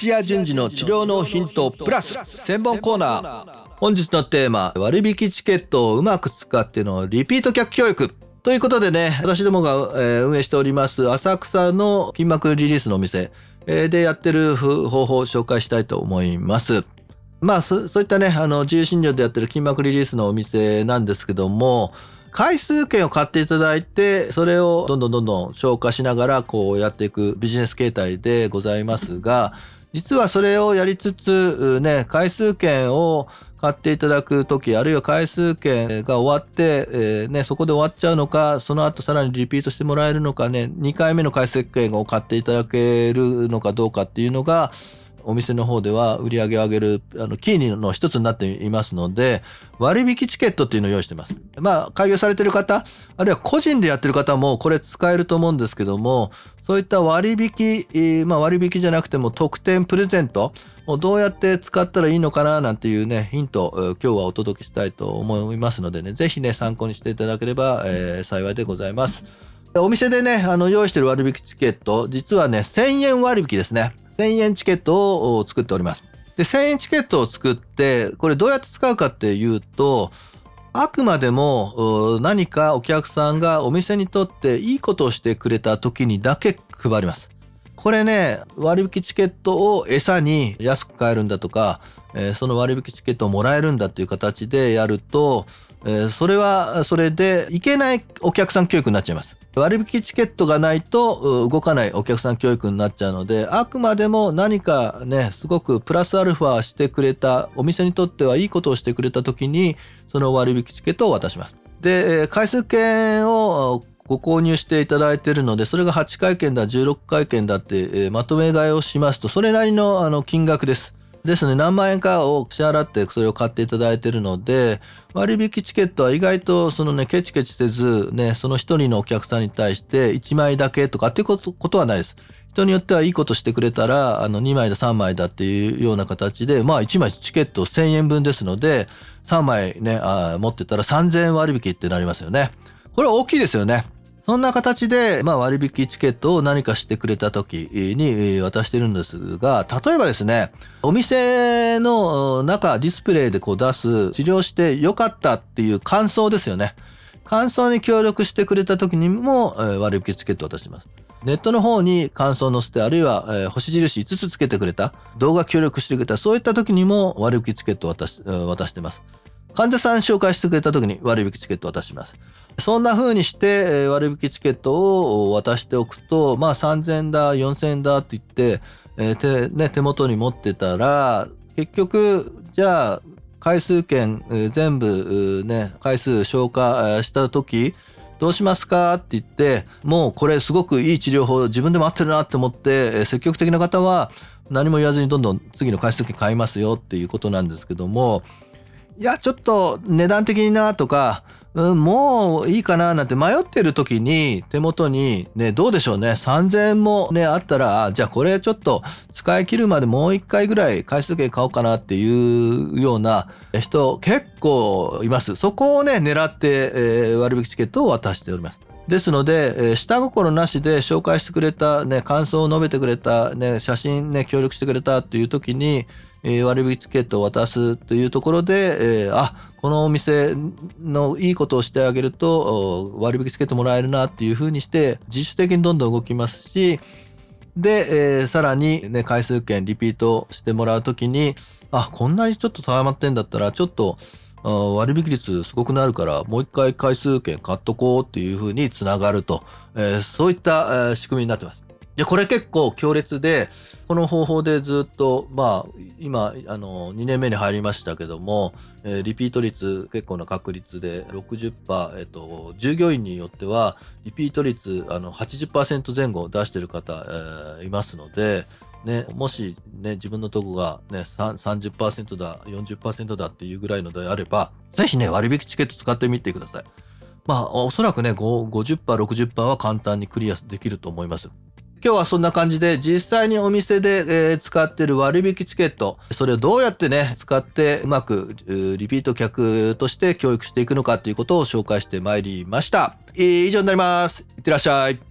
土屋順次の治療のヒントプラス専門コーナー。本日のテーマ割引チケットをうまく使ってのリピート客教育。ということでね私どもが、え、運営しております浅草の筋膜リリースのお店、え、でやってる方法を紹介したいと思います。まあそういったねあの自由診療でやってる筋膜リリースのお店なんですけども回数券を買っていただいてそれをどんどんどんどん消化しながらこうやっていくビジネス形態でございますが実はそれをやりつつね回数券を買っていただくときあるいは回数券が終わって、えー、ね、そこで終わっちゃうのかその後さらにリピートしてもらえるのかね2回目の回数券を買っていただけるのかどうかっていうのがお店の方では売り上げを上げるあのキーの一つになっていますので割引チケットっていうのを用意してます。まあ開業されてる方あるいは個人でやってる方もこれ使えると思うんですけどもそういった割引、まあ、割引じゃなくても特典プレゼントをどうやって使ったらいいのかななんていうねヒント今日はお届けしたいと思いますのでね是非ね参考にしていただければ、えー、幸いでございます。お店でねあの用意してる割引チケット実はね1000円割引ですね1000円チケットを作っております。で、1000円チケットを作って、これどうやって使うかっていうと、あくまでも何かお客さんがお店にとっていいことをしてくれた時にだけ配ります。これね、割引チケットを餌に安く買えるんだとか、えー、その割引チケットをもらえるんだっていう形でやると、えー、それはそれでいけないお客さん教育になっちゃいます。割引チケットがないと動かないお客さん教育になっちゃうのであくまでも何かねすごくプラスアルファしてくれたお店にとってはいいことをしてくれた時にその割引チケットを渡します。で回数券をご購入していただいているのでそれが8回券だ16回券だって、えー、まとめ買いをしますとそれなりのあの金額です。ですね、何万円かを支払ってそれを買っていただいているので、割引チケットは意外とそのね、ケチケチせず、ね、その1人のお客さんに対して1枚だけとかっていうことことはないです。人によってはいいことしてくれたら、あの2枚だ3枚だっていうような形で、まあ1枚チケット1000円分ですので、3枚ね、あ持ってたら3000円割引ってなりますよね。これは大きいですよね。そんな形で、まあ、割引チケットを何かしてくれた時に渡してるんですが、例えばですね、お店の中、ディスプレイでこう出す、治療してよかったっていう感想ですよね。感想に協力してくれた時にも、割引チケットを渡します。ネットの方に感想を載せて、あるいは、え、星印5つつけてくれた、動画協力してくれた、そういった時にも割引チケットを渡し渡してます。患者さん紹介してくれた時に割引チケットを渡します。そんな風にして割引チケットを渡しておくと、まあ3000だ、4000だって言って、えー、手ね、手元に持ってたら、結局、じゃあ、回数券、全部ね、回数消化した時、どうしますかって言って、もうこれすごくいい治療法、自分でも合ってるなって思って、積極的な方は何も言わずにどんどん次の回数券買いますよっていうことなんですけども、いや、ちょっと値段的になとか、うん、もういいかななんて迷ってる時に手元にね、どうでしょうね、3000円もね、あったら、じゃあこれちょっと使い切るまでもう一回ぐらい回数券買おうかなっていうような人結構います。そこをね、狙って、えー、割引チケットを渡しております。ですので、えー、下心なしで紹介してくれた、ね、感想を述べてくれた、ね、写真ね、協力してくれたっていう時に、えー、割引チケットを渡すというところで、えー、あこのお店のいいことをしてあげると割引チケットもらえるなっていうふうにして自主的にどんどん動きますしで、えー、さらに、ね、回数券リピートしてもらう時にあこんなにちょっとたまってんだったらちょっと割引率すごくなるからもう一回回数券買っとこうっていうふうにつながると、えー、そういった、仕組みになってます。で、これ結構強烈で、この方法でずっと、まあ、今、あの、2年目に入りましたけども、えー、リピート率結構な確率で60%、えっ、と、従業員によっては、リピート率、あの、80%前後出してる方、えー、いますので、ね、もし、ね、自分のとこが、ね、30%だ、40%だっていうぐらいのであれば、ぜひね、割引チケット使ってみてください。まあ、おそらくね、50%、60%は簡単にクリアできると思います。今日はそんな感じで実際にお店で、え、使ってる割引チケットそれをどうやってね使ってうまくリピート客として教育していくのかということを紹介してまいりました、以上になります。いってらっしゃい。